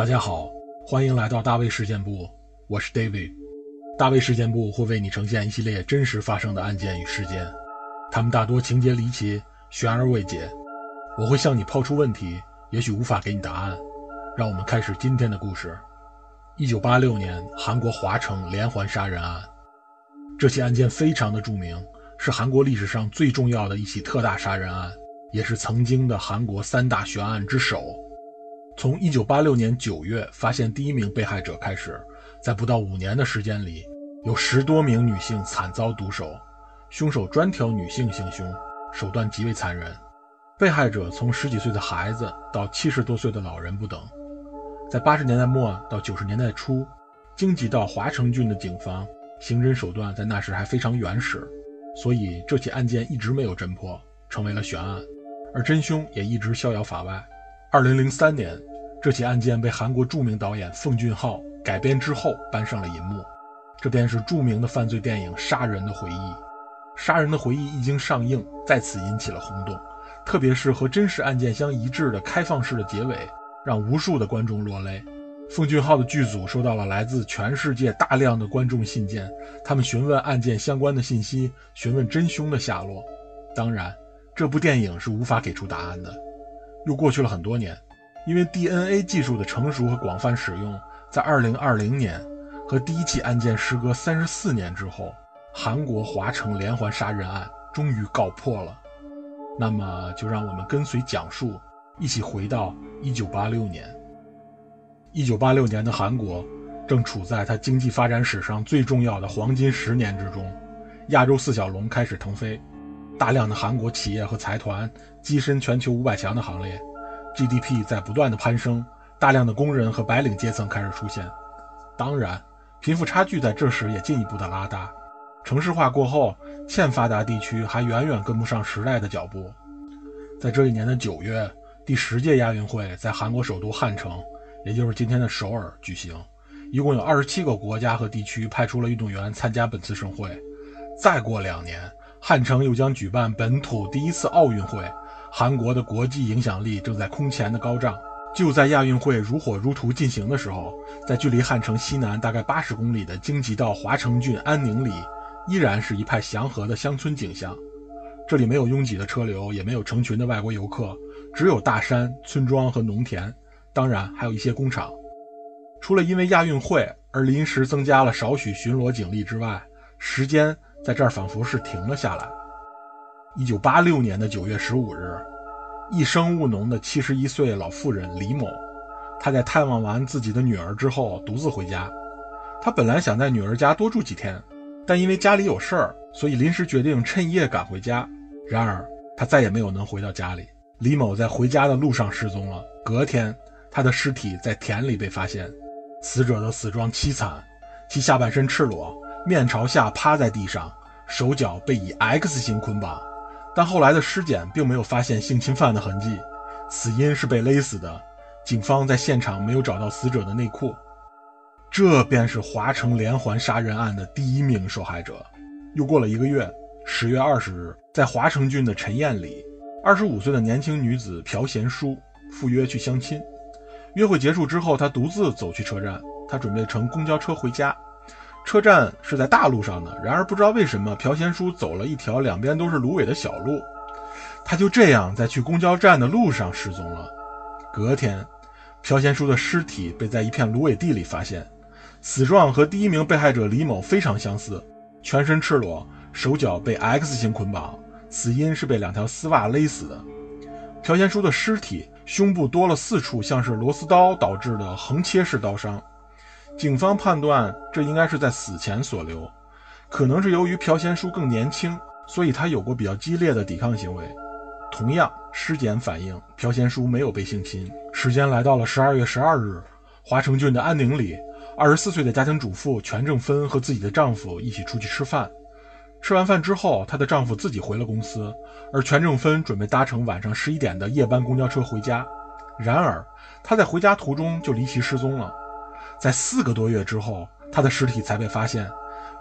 大家好，欢迎来到大卫事件部，我是 David。大卫事件部会为你呈现一系列真实发生的案件与事件，他们大多情节离奇、悬而未解。我会向你抛出问题，也许无法给你答案。让我们开始今天的故事。一九八六年，韩国华城连环杀人案，这起案件非常的著名，是韩国历史上最重要的一起特大杀人案，也是曾经的韩国三大悬案之首。从一九八六年九月发现第一名被害者开始，在不到五年的时间里，有十多名女性惨遭毒手，凶手专挑女性行凶，手段极为残忍。被害者从十几岁的孩子到七十多岁的老人不等。在八十年代末到九十年代初，京畿道华城郡的警方刑侦手段在那时还非常原始，所以这起案件一直没有侦破，成为了悬案，而真凶也一直逍遥法外。二零零三年。这起案件被韩国著名导演奉俊昊改编之后搬上了银幕，这便是著名的犯罪电影《杀人的回忆》。《杀人的回忆》一经上映，再次引起了轰动，特别是和真实案件相一致的开放式的结尾，让无数的观众落泪。奉俊昊的剧组收到了来自全世界大量的观众信件，他们询问案件相关的信息，询问真凶的下落。当然，这部电影是无法给出答案的。又过去了很多年。因为 DNA 技术的成熟和广泛使用，在2020年和第一起案件时隔三十四年之后，韩国华城连环杀人案终于告破了。那么，就让我们跟随讲述，一起回到1986年。1986年的韩国正处在它经济发展史上最重要的黄金十年之中，亚洲四小龙开始腾飞，大量的韩国企业和财团跻身全球五百强的行列。GDP 在不断的攀升，大量的工人和白领阶层开始出现。当然，贫富差距在这时也进一步的拉大。城市化过后，欠发达地区还远远跟不上时代的脚步。在这一年的九月，第十届亚运会在韩国首都汉城，也就是今天的首尔举行。一共有二十七个国家和地区派出了运动员参加本次盛会。再过两年，汉城又将举办本土第一次奥运会。韩国的国际影响力正在空前的高涨。就在亚运会如火如荼进行的时候，在距离汉城西南大概八十公里的京畿道华城郡安宁里，依然是一派祥和的乡村景象。这里没有拥挤的车流，也没有成群的外国游客，只有大山、村庄和农田，当然还有一些工厂。除了因为亚运会而临时增加了少许巡逻警力之外，时间在这儿仿佛是停了下来。一九八六年的九月十五日，一生务农的七十一岁老妇人李某，她在探望完自己的女儿之后，独自回家。她本来想在女儿家多住几天，但因为家里有事儿，所以临时决定趁夜赶回家。然而，她再也没有能回到家里。李某在回家的路上失踪了。隔天，她的尸体在田里被发现，死者的死状凄惨，其下半身赤裸，面朝下趴在地上，手脚被以 X 型捆绑。但后来的尸检并没有发现性侵犯的痕迹，死因是被勒死的。警方在现场没有找到死者的内裤，这便是华城连环杀人案的第一名受害者。又过了一个月，十月二十日，在华城郡的陈堰里，二十五岁的年轻女子朴贤淑赴约去相亲。约会结束之后，她独自走去车站，她准备乘公交车回家。车站是在大路上的，然而不知道为什么朴贤淑走了一条两边都是芦苇的小路，他就这样在去公交站的路上失踪了。隔天，朴贤淑的尸体被在一片芦苇地里发现，死状和第一名被害者李某非常相似，全身赤裸，手脚被 X 型捆绑，死因是被两条丝袜勒死的。朴贤淑的尸体胸部多了四处像是螺丝刀导致的横切式刀伤。警方判断这应该是在死前所留，可能是由于朴贤淑更年轻，所以他有过比较激烈的抵抗行为。同样，尸检反映朴贤淑没有被性侵。时间来到了十二月十二日，华城郡的安宁里，二十四岁的家庭主妇全正芬和自己的丈夫一起出去吃饭。吃完饭之后，她的丈夫自己回了公司，而全正芬准备搭乘晚上十一点的夜班公交车回家。然而，她在回家途中就离奇失踪了。在四个多月之后，他的尸体才被发现，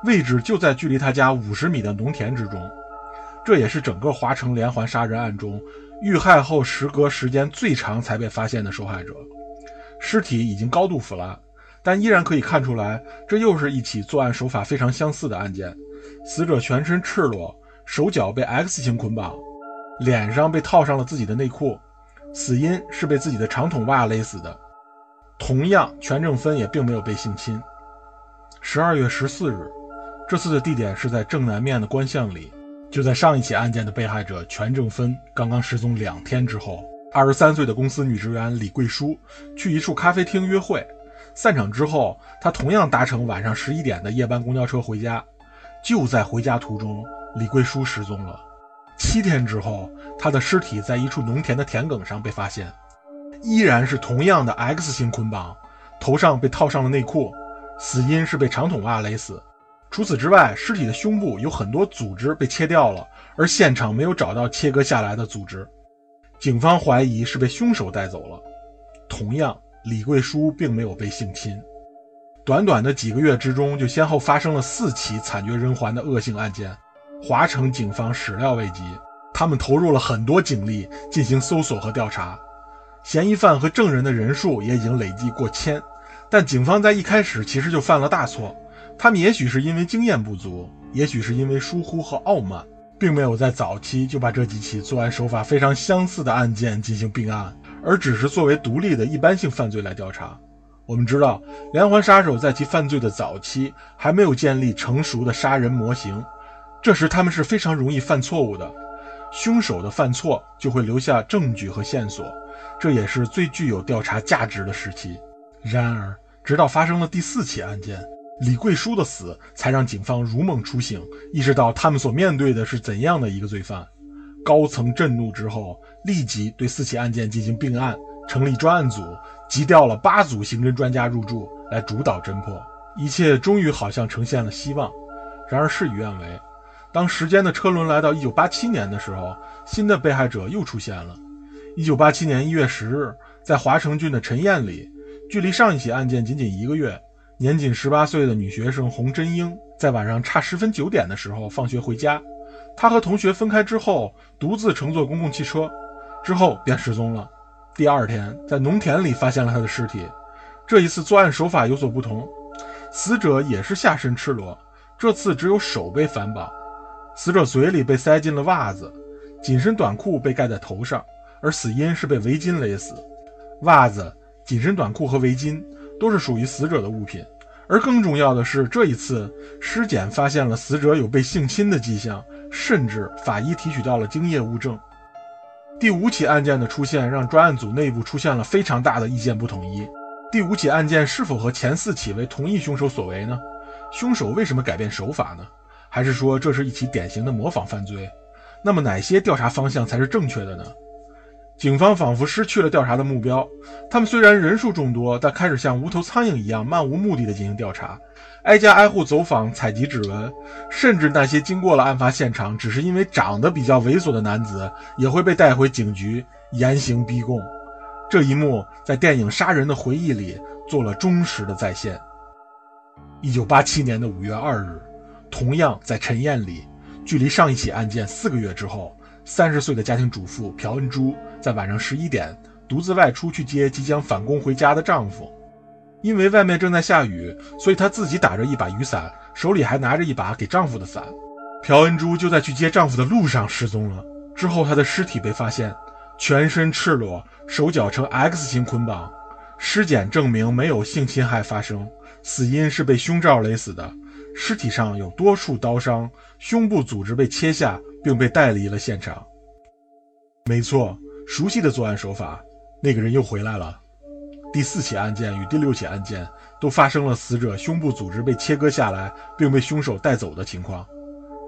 位置就在距离他家五十米的农田之中。这也是整个华城连环杀人案中遇害后时隔时间最长才被发现的受害者。尸体已经高度腐烂，但依然可以看出来，这又是一起作案手法非常相似的案件。死者全身赤裸，手脚被 X 型捆绑，脸上被套上了自己的内裤，死因是被自己的长筒袜勒死的。同样，全正芬也并没有被性侵。十二月十四日，这次的地点是在正南面的官巷里。就在上一起案件的被害者全正芬刚刚失踪两天之后，二十三岁的公司女职员李桂淑去一处咖啡厅约会，散场之后，她同样搭乘晚上十一点的夜班公交车回家。就在回家途中，李桂淑失踪了。七天之后，她的尸体在一处农田的田埂上被发现，依然是同样的 X 型捆绑，头上被套上了内裤，死因是被长筒袜勒死。除此之外，尸体的胸部有很多组织被切掉了，而现场没有找到切割下来的组织。警方怀疑是被凶手带走了。同样，李桂淑并没有被性侵。短短的几个月之中，就先后发生了四起惨绝人寰的恶性案件。华城警方始料未及，他们投入了很多警力进行搜索和调查，嫌疑犯和证人的人数也已经累计过千。但警方在一开始其实就犯了大错。他们也许是因为经验不足，也许是因为疏忽和傲慢，并没有在早期就把这几起作案手法非常相似的案件进行并案，而只是作为独立的一般性犯罪来调查。我们知道，连环杀手在其犯罪的早期还没有建立成熟的杀人模型，这时他们是非常容易犯错误的。凶手的犯错就会留下证据和线索，这也是最具有调查价值的时期。然而，直到发生了第四起案件。李桂书的死才让警方如梦初醒，意识到他们所面对的是怎样的一个罪犯。高层震怒之后，立即对四起案件进行并案，成立专案组，急调了八组刑侦专家入驻，来主导侦破。一切终于好像呈现了希望。然而事与愿违，当时间的车轮来到1987年的时候，新的被害者又出现了。1987年1月10日，在华城郡的陈堰里，距离上一起案件仅仅一个月。年仅十八岁的女学生洪真英，在晚上差十分九点的时候放学回家。她和同学分开之后，独自乘坐公共汽车，之后便失踪了。第二天，在农田里发现了她的尸体。这一次作案手法有所不同，死者也是下身赤裸，这次只有手被反绑，死者嘴里被塞进了袜子，紧身短裤被盖在头上，而死因是被围巾勒死。袜子、紧身短裤和围巾。都是属于死者的物品，而更重要的是，这一次尸检发现了死者有被性侵的迹象，甚至法医提取到了精液物证。第五起案件的出现，让专案组内部出现了非常大的意见不统一。第五起案件是否和前四起为同一凶手所为呢？凶手为什么改变手法呢？还是说这是一起典型的模仿犯罪？那么哪些调查方向才是正确的呢？警方仿佛失去了调查的目标。他们虽然人数众多，但开始像无头苍蝇一样漫无目的地进行调查，挨家挨户走访，采集指纹，甚至那些经过了案发现场，只是因为长得比较猥琐的男子，也会被带回警局严刑逼供。这一幕在电影《杀人的回忆》里做了忠实的再现。一九八七年的五月二日，同样在陈堰里，距离上一起案件四个月之后。三十岁的家庭主妇朴恩珠在晚上十一点独自外出去接即将返工回家的丈夫，因为外面正在下雨，所以她自己打着一把雨伞，手里还拿着一把给丈夫的伞。朴恩珠就在去接丈夫的路上失踪了。之后，她的尸体被发现，全身赤裸，手脚呈 X 型捆绑。尸检证明没有性侵害发生，死因是被胸罩勒死的。尸体上有多处刀伤，胸部组织被切下。并被带离了现场。没错，熟悉的作案手法，那个人又回来了。第四起案件与第六起案件都发生了死者胸部组织被切割下来，并被凶手带走的情况。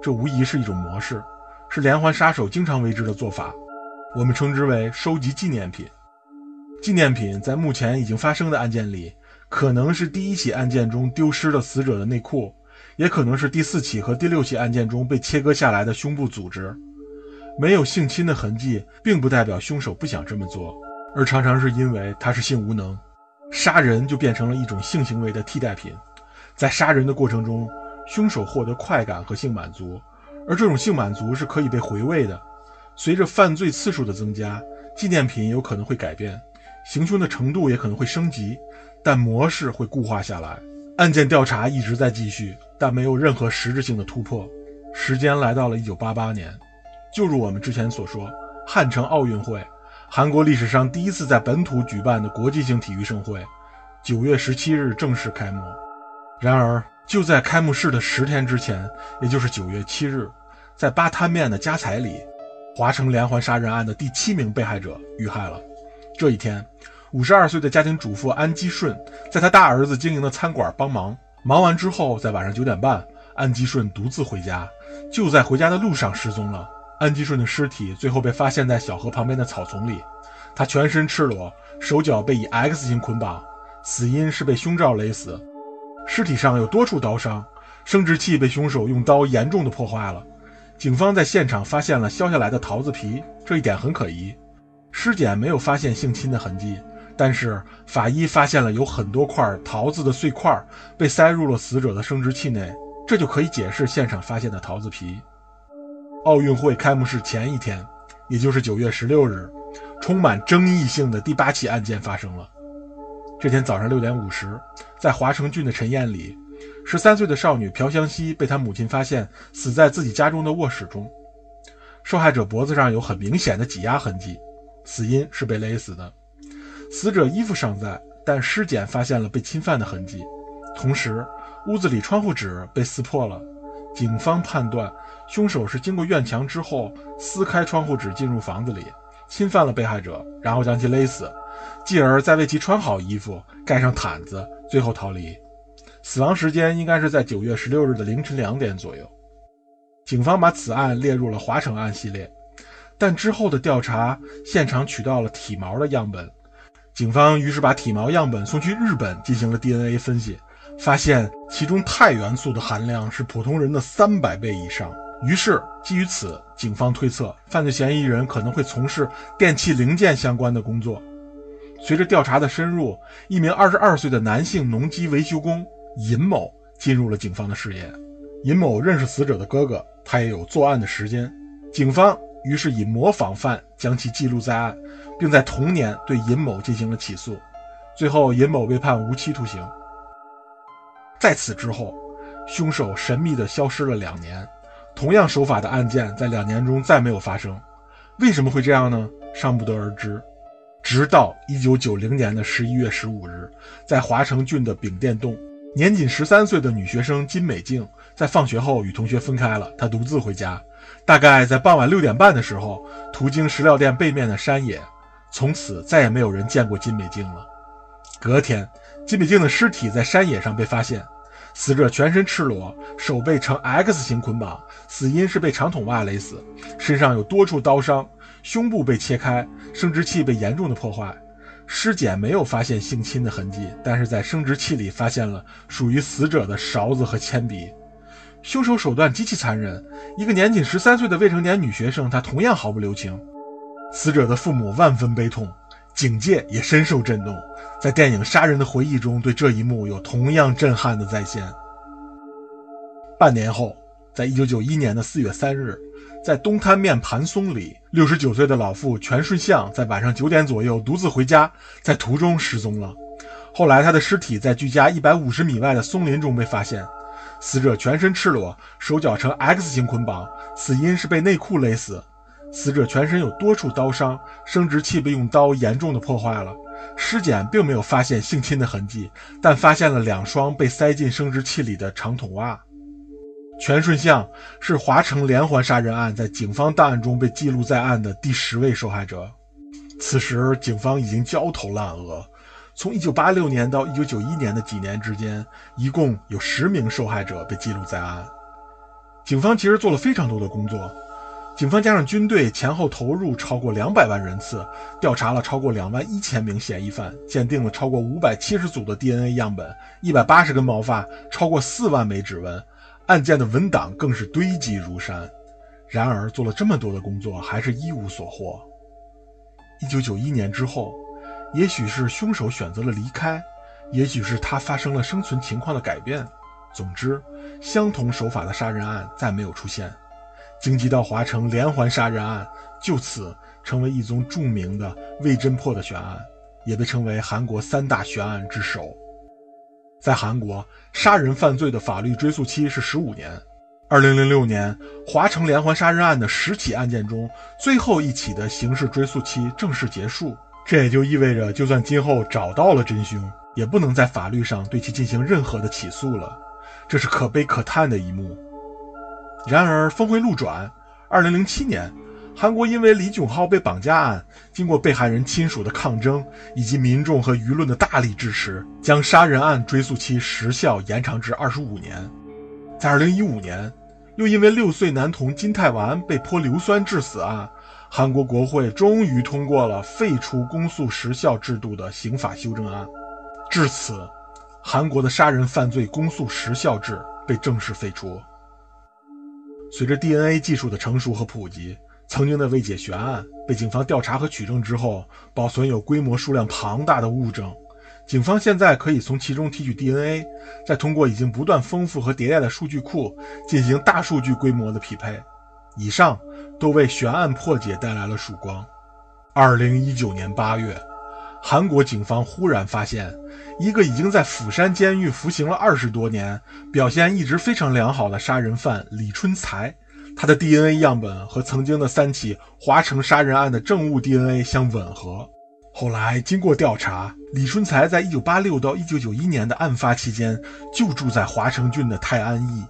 这无疑是一种模式，是连环杀手经常为之的做法。我们称之为收集纪念品。纪念品在目前已经发生的案件里，可能是第一起案件中丢失了死者的内裤。也可能是第四起和第六起案件中被切割下来的胸部组织，没有性侵的痕迹，并不代表凶手不想这么做，而常常是因为他是性无能，杀人就变成了一种性行为的替代品，在杀人的过程中，凶手获得快感和性满足，而这种性满足是可以被回味的。随着犯罪次数的增加，纪念品有可能会改变，行凶的程度也可能会升级，但模式会固化下来。案件调查一直在继续，但没有任何实质性的突破。时间来到了1988年，就如我们之前所说，汉城奥运会，韩国历史上第一次在本土举办的国际性体育盛会，9月17日正式开幕。然而，就在开幕式的十天之前，也就是9月7日，在八摊面的家财里，华城连环杀人案的第七名被害者遇害了。这一天，五十二岁的家庭主妇安基顺在他大儿子经营的餐馆帮忙，忙完之后，在晚上九点半，安基顺独自回家，就在回家的路上失踪了。安基顺的尸体最后被发现在小河旁边的草丛里，他全身赤裸，手脚被以 X 型捆绑，死因是被胸罩勒死，尸体上有多处刀伤，生殖器被凶手用刀严重的破坏了。警方在现场发现了削下来的桃子皮，这一点很可疑。尸检没有发现性侵的痕迹，但是法医发现了有很多块桃子的碎块被塞入了死者的生殖器内，这就可以解释现场发现的桃子皮。奥运会开幕式前一天，也就是九月十六日，充满争议性的第八起案件发生了。这天早上六点五十，在华城郡的陈堰里，十三岁的少女朴湘西被她母亲发现死在自己家中的卧室中，受害者脖子上有很明显的挤压痕迹。死因是被勒死的，死者衣服尚在，但尸检发现了被侵犯的痕迹。同时，屋子里窗户纸被撕破了。警方判断，凶手是经过院墙之后撕开窗户纸进入房子里，侵犯了被害者，然后将其勒死，继而再为其穿好衣服、盖上毯子，最后逃离。死亡时间应该是在九月十六日的凌晨两点左右。警方把此案列入了华城案系列。但之后的调查，现场取到了体毛的样本，警方于是把体毛样本送去日本进行了 DNA 分析，发现其中钛元素的含量是普通人的三百倍以上。于是基于此，警方推测犯罪嫌疑人可能会从事电器零件相关的工作。随着调查的深入，一名二十二岁的男性农机维修工尹某进入了警方的视野。尹某认识死者的哥哥，他也有作案的时间。警方。于是以模仿犯将其记录在案，并在同年对尹某进行了起诉，最后尹某被判无期徒刑。在此之后，凶手神秘地消失了两年，同样手法的案件在两年中再没有发生。为什么会这样呢？尚不得而知。直到1990年的11月15日，在华城郡的丙店洞，年仅13岁的女学生金美静在放学后与同学分开了，她独自回家。大概在傍晚六点半的时候，途经石料店背面的山野，从此再也没有人见过金美静了。隔天，金美静的尸体在山野上被发现，死者全身赤裸，手被呈 X 型捆绑，死因是被长筒袜勒死，身上有多处刀伤，胸部被切开，生殖器被严重的破坏。尸检没有发现性侵的痕迹，但是在生殖器里发现了属于死者的勺子和铅笔。凶手手段极其残忍，一个年仅十三岁的未成年女学生，她同样毫不留情。死者的父母万分悲痛，警界也深受震动。在电影《杀人的回忆》中，对这一幕有同样震撼的再现。半年后，在一九九一年的四月三日，在东滩面盘松里，六十九岁的老妇全顺相在晚上九点左右独自回家，在途中失踪了。后来，他的尸体在距家一百五十米外的松林中被发现。死者全身赤裸，手脚呈 X 型捆绑，死因是被内裤勒死。死者全身有多处刀伤，生殖器被用刀严重的破坏了。尸检并没有发现性侵的痕迹，但发现了两双被塞进生殖器里的长筒袜。全顺相是华城连环杀人案在警方档案中被记录在案的第十位受害者。此时，警方已经焦头烂额。从1986年到1991年的几年之间，一共有十名受害者被记录在案。警方其实做了非常多的工作，警方加上军队前后投入超过两百万人次，调查了超过两万一千名嫌疑犯，鉴定了超过五百七十组的 DNA 样本，一百八十根毛发，超过四万枚指纹，案件的文档更是堆积如山。然而，做了这么多的工作，还是一无所获。1991年之后。也许是凶手选择了离开，也许是他发生了生存情况的改变。总之，相同手法的杀人案再没有出现。京畿道华城连环杀人案就此成为一宗著名的未侦破的悬案。也被称为韩国三大悬案之首。在韩国，杀人犯罪的法律追诉期是十五年。二零零六年华城连环杀人案的十起案件中，最后一起的刑事追诉期正式结束。这也就意味着，就算今后找到了真凶，也不能在法律上对其进行任何的起诉了。这是可悲可叹的一幕。然而，峰回路转，二零零七年。韩国因为李炯浩被绑架案，经过被害人亲属的抗争以及民众和舆论的大力支持，将杀人案追诉期时效延长至二十五年。在二零一五年，又因为六岁男童金泰完被泼硫酸致死案，韩国国会终于通过了废除公诉时效制度的刑法修正案。至此，韩国的杀人犯罪公诉时效制被正式废除。随着 DNA 技术的成熟和普及。曾经的未解悬案被警方调查和取证之后，保存有规模数量庞大的物证。警方现在可以从其中提取 DNA，再通过已经不断丰富和迭代的数据库进行大数据规模的匹配。以上都为悬案破解带来了曙光。二零一九年八月，韩国警方忽然发现，一个已经在釜山监狱服刑了二十多年、表现一直非常良好的杀人犯李春才。他的 DNA 样本和曾经的三起华城杀人案的证物 DNA 相吻合。后来经过调查，李春才在1986到1991年的案发期间就住在华城郡的泰安邑。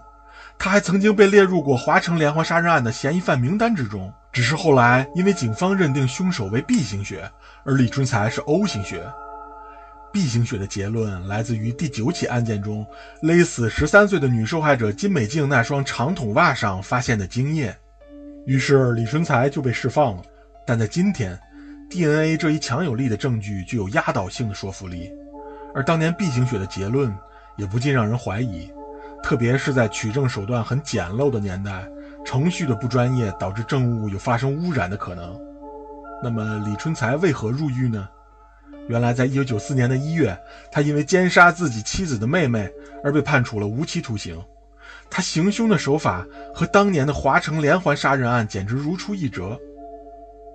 他还曾经被列入过华城连环杀人案的嫌疑犯名单之中，只是后来因为警方认定凶手为 B 型血，而李春才是 O 型血。B 型血的结论来自于第九起案件中勒死十三岁的女受害者金美静那双长筒袜上发现的精液，于是李春才就被释放了。但在今天，DNA 这一强有力的证据具有压倒性的说服力，而当年 B 型血的结论也不禁让人怀疑，特别是在取证手段很简陋的年代，程序的不专业导致证物有发生污染的可能。那么李春才为何入狱呢？原来，在一九九四年的一月，他因为奸杀自己妻子的妹妹而被判处了无期徒刑。他行凶的手法和当年的华城连环杀人案简直如出一辙。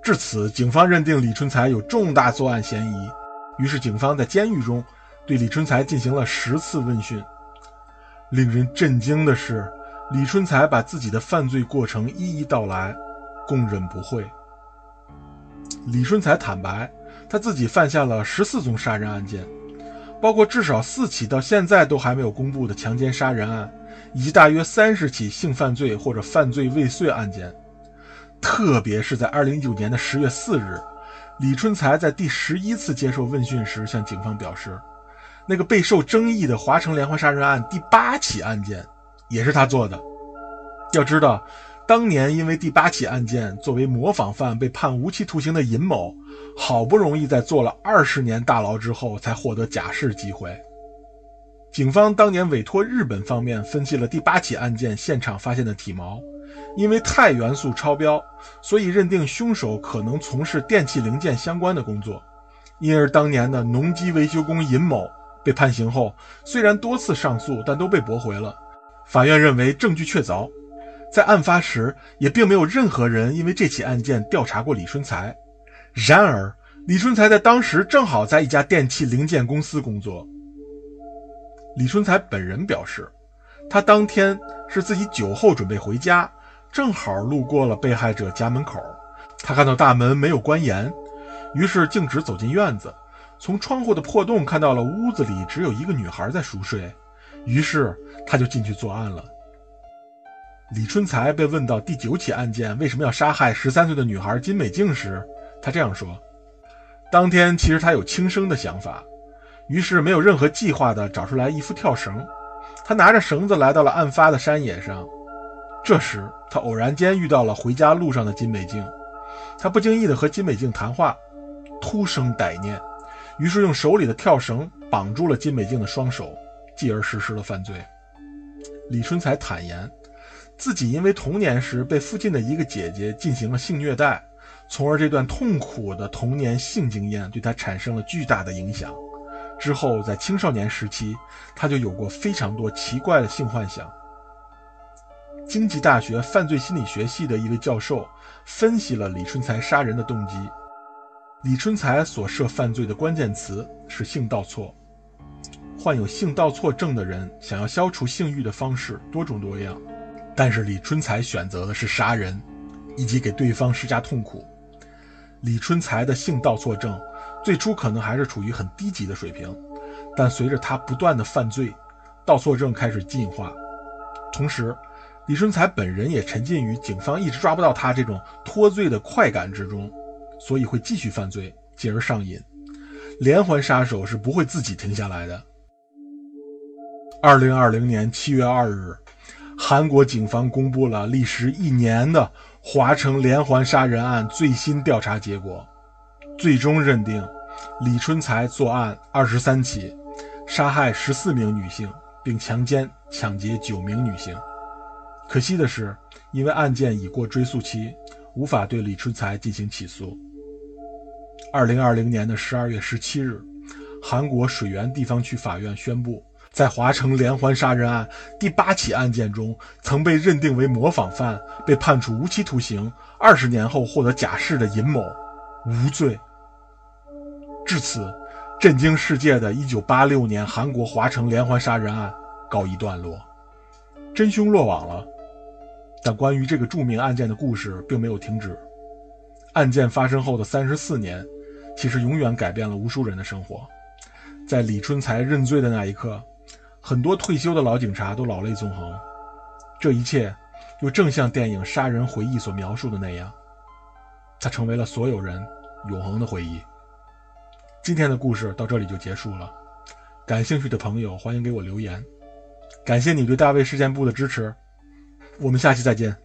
至此，警方认定李春才有重大作案嫌疑，于是警方在监狱中对李春才进行了十次问讯。令人震惊的是，李春才把自己的犯罪过程一一道来，供认不讳。李春才坦白。他自己犯下了十四宗杀人案件，包括至少四起到现在都还没有公布的强奸杀人案，以及大约三十起性犯罪或者犯罪未遂案件。特别是在二零一九年的十月四日，李春才在第十一次接受问讯时向警方表示，那个备受争议的华城连环杀人案第八起案件也是他做的。要知道。当年因为第八起案件作为模仿犯被判无期徒刑的尹某，好不容易在坐了二十年大牢之后才获得假释机会。警方当年委托日本方面分析了第八起案件现场发现的体毛，因为钛元素超标，所以认定凶手可能从事电器零件相关的工作。因而当年的农机维修工尹某被判刑后，虽然多次上诉，但都被驳回了。法院认为证据确凿。在案发时，也并没有任何人因为这起案件调查过李春才。然而，李春才在当时正好在一家电器零件公司工作。李春才本人表示，他当天是自己酒后准备回家，正好路过了被害者家门口。他看到大门没有关严，于是径直走进院子，从窗户的破洞看到了屋子里只有一个女孩在熟睡，于是他就进去作案了。李春才被问到第九起案件为什么要杀害十三岁的女孩金美静时，他这样说：“当天其实他有轻生的想法，于是没有任何计划的找出来一副跳绳。他拿着绳子来到了案发的山野上。这时他偶然间遇到了回家路上的金美静，他不经意的和金美静谈话，突生歹念，于是用手里的跳绳绑住了金美静的双手，继而实施了犯罪。”李春才坦言。自己因为童年时被附近的一个姐姐进行了性虐待，从而这段痛苦的童年性经验对他产生了巨大的影响。之后在青少年时期，他就有过非常多奇怪的性幻想。经济大学犯罪心理学系的一位教授分析了李春才杀人的动机。李春才所涉犯罪的关键词是性倒错。患有性倒错症的人想要消除性欲的方式多种多样，但是李春才选择的是杀人，以及给对方施加痛苦。李春才的性倒错症最初可能还是处于很低级的水平，但随着他不断的犯罪，倒错症开始进化。同时，李春才本人也沉浸于警方一直抓不到他这种脱罪的快感之中，所以会继续犯罪，进而上瘾。连环杀手是不会自己停下来的。二零二零年七月二日，韩国警方公布了历时一年的华城连环杀人案最新调查结果，最终认定李春才作案二十三起，杀害十四名女性，并强奸、抢劫九名女性。可惜的是，因为案件已过追诉期，无法对李春才进行起诉。二零二零年的十二月十七日，韩国水源地方区法院宣布。在华城连环杀人案第八起案件中，曾被认定为模仿犯、被判处无期徒刑、二十年后获得假释的尹某无罪。至此，震惊世界的1986年韩国华城连环杀人案告一段落，真凶落网了。但关于这个著名案件的故事并没有停止。案件发生后的三十四年，其实永远改变了无数人的生活。在李春才认罪的那一刻。很多退休的老警察都老泪纵横，这一切又正像电影《杀人回忆》所描述的那样，它成为了所有人永恒的回忆。今天的故事到这里就结束了，感兴趣的朋友欢迎给我留言。感谢你对大卫事件部的支持，我们下期再见。